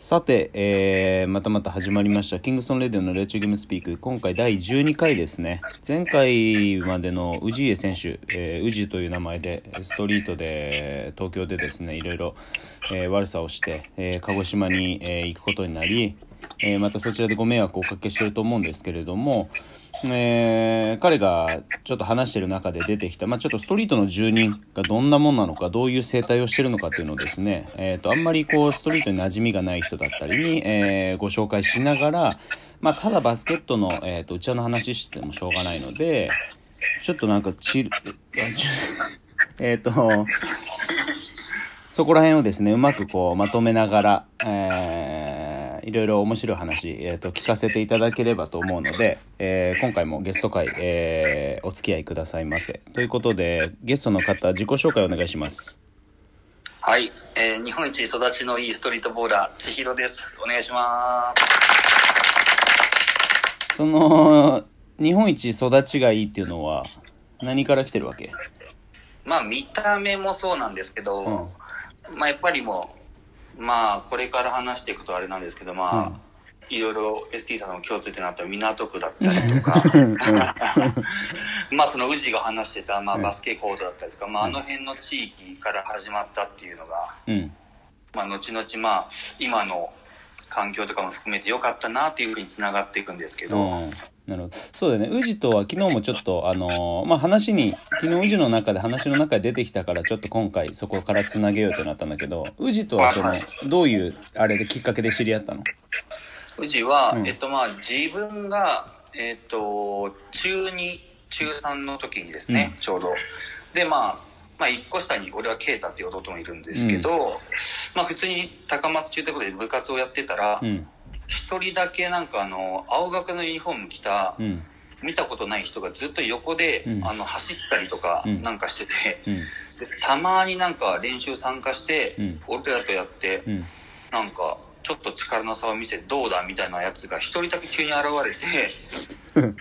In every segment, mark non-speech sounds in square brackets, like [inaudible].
さて、えー、またまた始まりました。キングソンレディオの Let Your Game Speak。今回第12回ですね。前回までの氏家選手、えー、氏という名前で、ストリートで、東京でですね、いろいろ、えー、悪さをして、えー、鹿児島に、えー、行くことになり、え、またそちらでご迷惑をおかけしてると思うんですけれども、えー、彼がちょっと話してる中で出てきた、まあ、ちょっとストリートの住人がどんなもんなのか、どういう生態をしてるのかっていうのをですね、えっ、ー、と、あんまりこう、ストリートに馴染みがない人だったりに、えー、ご紹介しながら、まあ、ただバスケットの、えっ、ー、と、うちわの話してもしょうがないので、ちょっとなんか、チル、[laughs] えっと、そこら辺をですね、うまくこう、まとめながら、えー、いろいろ面白い話、えーと、聞かせていただければと思うので、えー、今回もゲスト会、えー、お付き合いくださいませ。ということで、ゲストの方、自己紹介お願いします。はい、えー、日本一育ちのいいストリートボーラー、千尋です。お願いします。その、日本一育ちがいいっていうのは、何から来てるわけ？まあ、見た目もそうなんですけど、うん、まあ、やっぱりもう、まあ、これから話していくとあれなんですけど、まあ、うん。いろいろ ST さんの共通点あった港区だったりとか、[laughs] まあその宇治が話してた、まあ、バスケコートだったりとか、まあ、あの辺の地域から始まったっていうのが、うん、まあ後々まあ今の環境とかも含めてよかったなっていうふうにつながっていくんですけど、うんなるほど。そうだよね。宇治とは昨日もちょっと、あのー、まあ、話に、昨日宇治の中で話の中で出てきたから、ちょっと今回そこからつなげようとなったんだけど、宇治とはその、どういう、あれできっかけで知り合ったの？宇治は、うん、えっとまあ、自分が、えっと、中2、中3の時にですね、うん、ちょうど。で、まあ、まあ、一個下に俺は啓太っていう弟もいるんですけど、うん、まあ、普通に高松中ということで部活をやってたら、一人だけなんかあの、青学のユニフォーム着た、うん。見たことない人がずっと横で、うん、あの走ったりとかなんかしてて、うん、たまになんか練習参加して、うん、俺らとやって、うん、なんかちょっと力の差を見せてどうだみたいなやつが一人だけ急に現れて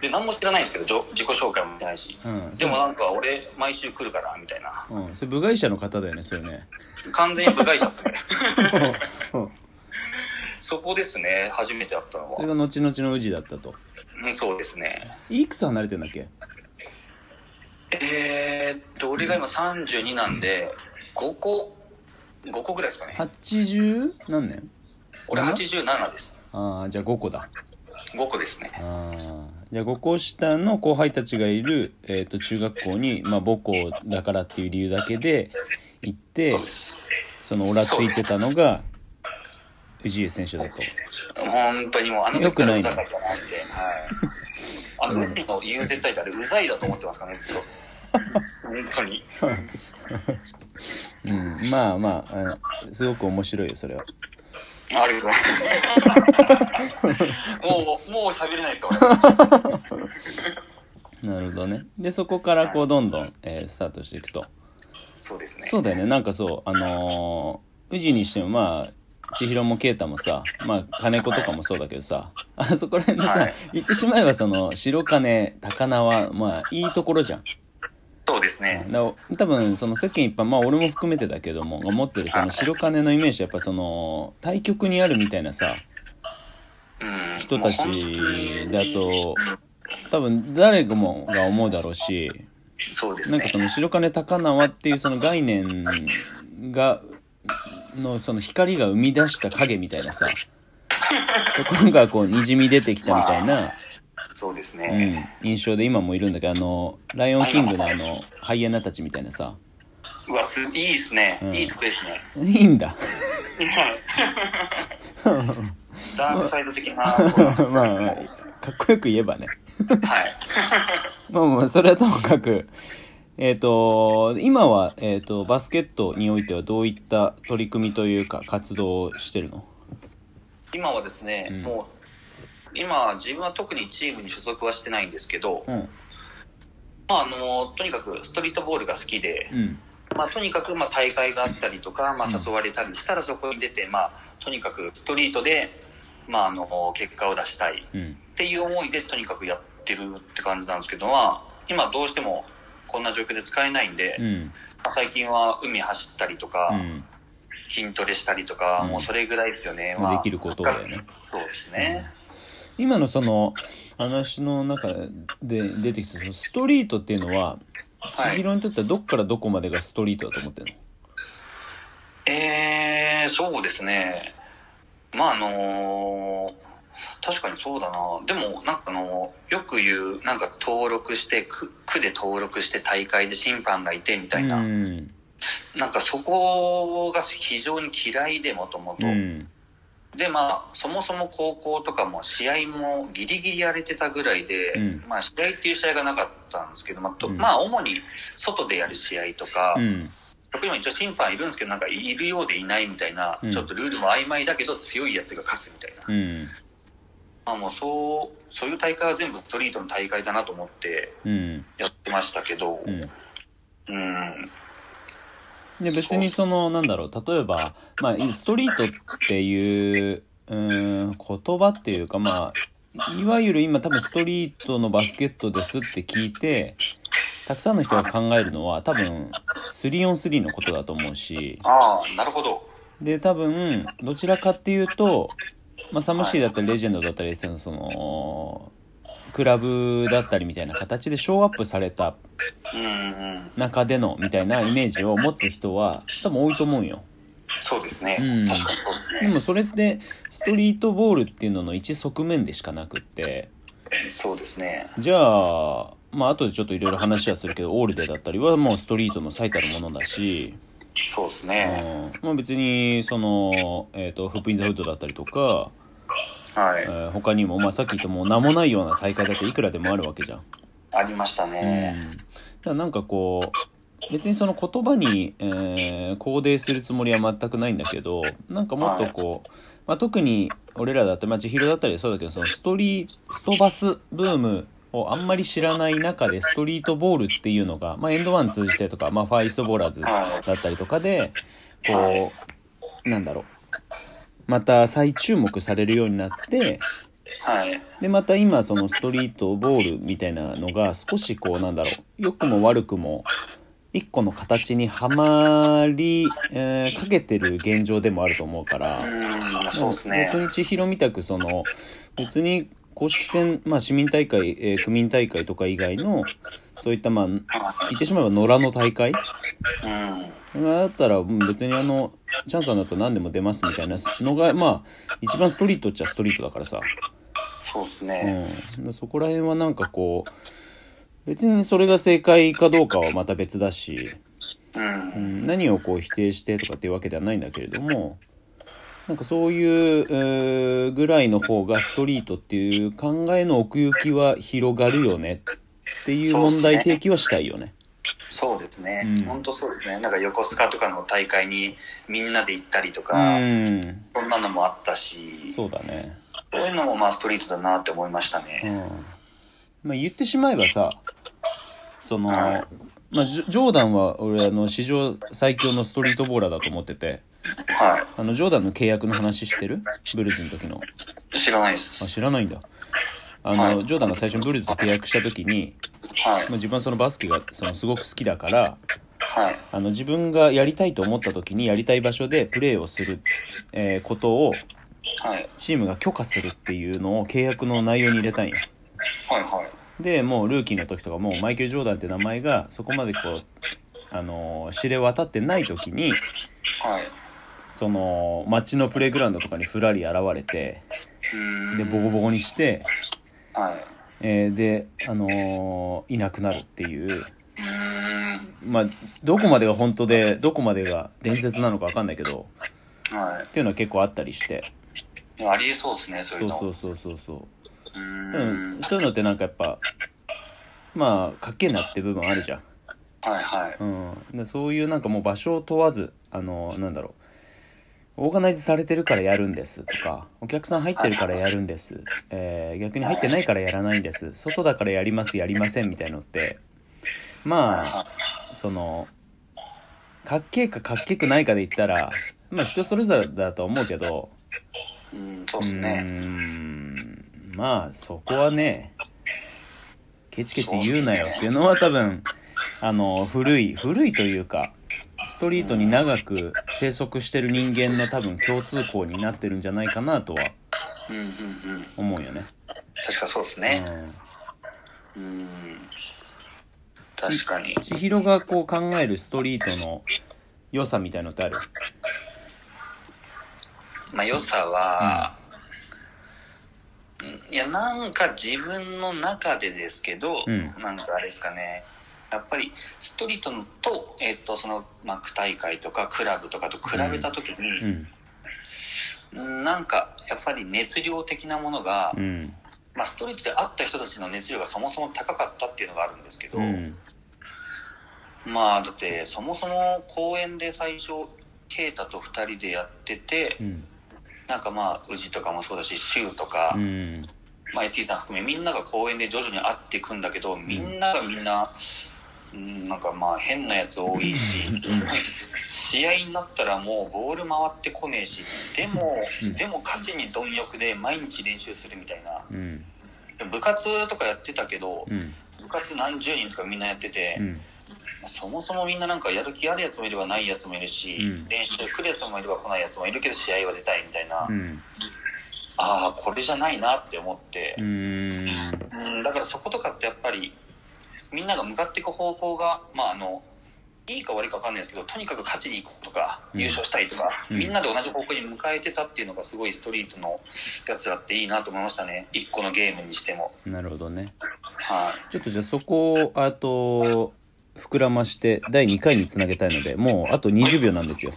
で何も知らないんですけど自己紹介もないし、でもなんか俺毎週来るからみたいな、うん、それ部外者の方だよねそれね。完全に部外者っすね [laughs] そこですね、初めて会ったのは。それが後々の宇治だったと。うん、そうですね。いくつ離れてんだっけ？えー、っと、俺が今32なんで、5個、5個ぐらいですかね。80何年？俺87です。ああ、じゃあ5個だ。5個ですね。ああ。じゃあ5個下の後輩たちがいる、えー、っと、中学校に、まあ母校だからっていう理由だけで行って、そのオラついてたのが、藤井選手だと。本当にもう、あの時からうざかったなって。はい。あの時の U 絶対ってあれ、うざいだと思ってますかね、ずっと。本当に。うん、まあまあ、すごく面白いよ、それは。ありがとうございます。もう、もう喋れないですよ、なるほどね。で、そこからこう、どんどん、えー、スタートしていくと。そうですね。そうだよね。なんかそう、あのー、宇治にしてもまあ、千尋も啓太もさ、まあ、金子とかもそうだけどさ、あそこら辺のさ、はい、言ってしまえばその、白金、高輪、まあ、いいところじゃん。そうですね。だ多分、その世間一般、まあ俺も含めてだけども、思ってるその白金のイメージやっぱその、対局にあるみたいなさ、人たちだと、多分誰もが思うだろうし、そうですね。なんかその白金高輪っていうその概念がのその光が生み出した影みたいなさ、ところがこう滲み出てきたみたいな、そうですね、うん、印象で今もいるんだけど、あの、ライオンキングのあの、ハイエナたちみたいなさ。うわ、す、いいっすね。うん、いいことですね。いいんだ。[laughs] ダークサイド的な、[laughs] まあ、まあ、かっこよく言えばね。はい。[laughs] まあまあ、それはともかく、えっ、ー、と、今は、えっ、ー、と、バスケットにおいてはどういった取り組みというか活動をしてるの？今はですね、うん、もう、今、自分は特にチームに所属はしてないんですけど、うん、まあ、あの、とにかくストリートボールが好きで、うん、まあ、とにかく、まあ、大会があったりとか、まあ、誘われたりしたらそこに出て、まあ、とにかくストリートで、まあ、あの、結果を出したいっていう思いで、とにかくやってるって感じなんですけど、まあ、今どうしても、こんな状況で使えないんで、うん、最近は海走ったりとか、うん、筋トレしたりとか、うん。もうそれぐらいですよね。まあできることだよね。そうですね。今のその話の中で出てきたそのストリートっていうのははい。千尋にとってはどっからどこまでがストリートだと思ってるの？えー、そうですね。まああの確かにそうだな。でも、なんかあの、よく言う、なんか登録して、区区で登録して大会で審判がいてみたいな。うんなんかそこが非常に嫌いでもともと。うんで、まあ、そもそも高校とかも試合もギリギリやれてたぐらいで、うんまあ試合っていう試合がなかったんですけど、まあ、とうんまあ主に外でやる試合とか、うんそこにも一応審判いるんですけど、なんかいるようでいないみたいな、うんちょっとルールも曖昧だけど強いやつが勝つみたいな。うんまあもうそう、そういう大会は全部ストリートの大会だなと思ってうん。やってましたけど、うん。うん、で別にそのなんだろう例えば、まあ、ストリートっていううーん言葉っていうかまあいわゆる今多分ストリートのバスケットですって聞いてたくさんの人が考えるのは多分 3on3 のことだと思うし。ああ、なるほど。で多分どちらかっていうと、まあ、サムシーだったりレジェンドだったりそのそのクラブだったりみたいな形でショーアップされた。中でのみたいなイメージを持つ人は多分多いと思うよ。そうですね。うん確かにそうですでね。もそれってストリートボールっていうのの一側面でしかなくってそうですね。じゃあまあ後でちょっといろいろ話はするけどオールデーだったりはもうストリートの最たるものだし、そうですね。うんまあ、別にその、えー、とフップインザフットだったりとか、はい。えー他にも、まあ、さっき言ったもう名もないような大会だっていくらでもあるわけじゃん。ありましたうん、ね。だからなんかこう別にその言葉に、えー、コーデするつもりは全くないんだけどなんかもっとこう、まあ、特に俺らだって、まあ、千尋だったりそうだけどそのストリストバスブームをあんまり知らない中でストリートボールっていうのが、まあ、エンドワン通じてとか、まあ、ファーイーストボーラーズだったりとかでこうなんだろう。また再注目されるようになってはい。でまた今そのストリートボールみたいなのが少しこうなんだろう。良くも悪くも一個の形にはまり、えーかけてる現状でもあると思うから、うん、そうですね。本当に千尋みたくその別に公式戦、まあ、市民大会、えー区民大会とか以外のそういったまあ言ってしまえば野良の大会？うん。だったらうん別にあのチャンさんだと何でも出ますみたいなのがまあ一番ストリートっちゃストリートだからさ。そうですうね。ん、でそこら辺はなんかこう別にそれが正解かどうかはまた別だし、うん。うん、何をこう否定してとかっていうわけではないんだけれどもなんかそういうえーぐらいの方がストリートっていう考えの奥行きは広がるよねっていう問題提起はしたいよね。そうですねうん。本当そうですね。なんか横須賀とかの大会にみんなで行ったりとうか、ん、そんなのもあったし、そうだね。そういうのもまあストリートだなって思いましたうんね。まあ、言ってしまえばさその、はいまあ、ジョーダンは俺あの史上最強のストリートボーラーだと思っててはあのジョーダンの契約の話知ってる？ブルーズの時のい。知らないであす。知らないんだあの、はいジョーダンが最初にブルーズと契約した時に、はいまあ、。自分はそのバスケがそのすごく好きだからはい。あの自分がやりたいと思った時にやりたい場所でプレーをする、えーことをはい。チームが許可するっていうのを契約の内容に入れたんよはい。はい。でもうルーキーの時とかもうマイケル・ジョーダンって名前がそこまでこうあの知れ渡ってない時にはい。その街のプレイグラウンドとかにふらり現れてでボコボコにして、はい。えーで、あのーいなくなるっていう。まあどこまでが本当でどこまでが伝説なのか分かんないけどはっていうのは結構あったりしてい。ありえそうですね、そういううそうそうそうそうん。そういうのってなんかやっぱまあかっけえなって部分あるじゃんはいはい。うん、でそういうなんかもう場所を問わずあのなんだろうオーガナイズされてるからやるんですとかお客さん入ってるからやるんです、えー逆に入ってないからやらないんです外だからやりますやりませんみたいのってまあそのかっけえかかっけくないかで言ったらまあ人それぞれだと思うけどうん、そううですね。ーんまあそこはねケチケチ言うなよっていうのは多分あの古い古いというかスストリートに長く生息してる人間の多分共通項になってるんじゃないかなとはうんうんうん。思うよね。確かそうですね。うんうん。確かに。千尋がこう考えるストリートの良さみたいのってある？まあ、良さは、うんいや、なんか自分の中でですけど、うんなんかあれですかね、やっぱりストリートと、えっ、と、その、まあ、区大会とかクラブとかと比べたときに、うんなんか、やっぱり熱量的なものが、うん。うん。まあ、ストリートで会った人たちの熱量がそもそも高かったっていうのがあるんですけど、うん。まあ、だって、そもそも公演で最初、ケイタと二人でやってて、うん。なんかまあ、宇治とかもそうだし、シュウとか、うん。まあ、ST さん含めみんなが公園で徐々に会っていくんだけど、みんながみんな、うん、なんかまあ変なやつ多いし、試合になったらもうボール回ってこねえし、でも、でも勝ちに貪欲で毎日練習するみたいな。うん。部活とかやってたけど、うん。部活何十人とかみんなやってて、うん。そもそもみんななんかやる気あるやつもいればないやつもいるし、うん練習来るやつもいれば来ないやつもいるけど試合は出たいみたいな、うん。ああ、これじゃないなって思って、うん。うん、だからそことかってやっぱりみんなが向かっていく方向が、まあ、あのいいか悪いか分かんないですけどとにかく勝ちに行こうとか、うん。優勝したいとか、うん。みんなで同じ方向に向かえてたっていうのがすごいストリートのやつらっていいなと思いましたね。一個のゲームにしても。なるほどね。はい。ちょっとじゃあそこを、あと、膨らまして第2回につなげたいので、もうあと20秒なんですよ。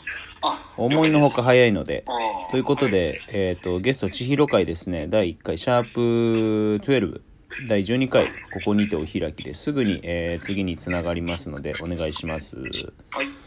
あ思いのほか早いので。うんということで、えっ、と、ゲスト千尋会ですね、第1回、シャープ12、第12回、ここにてお開きですぐに、えー次につながりますので、お願いします。はい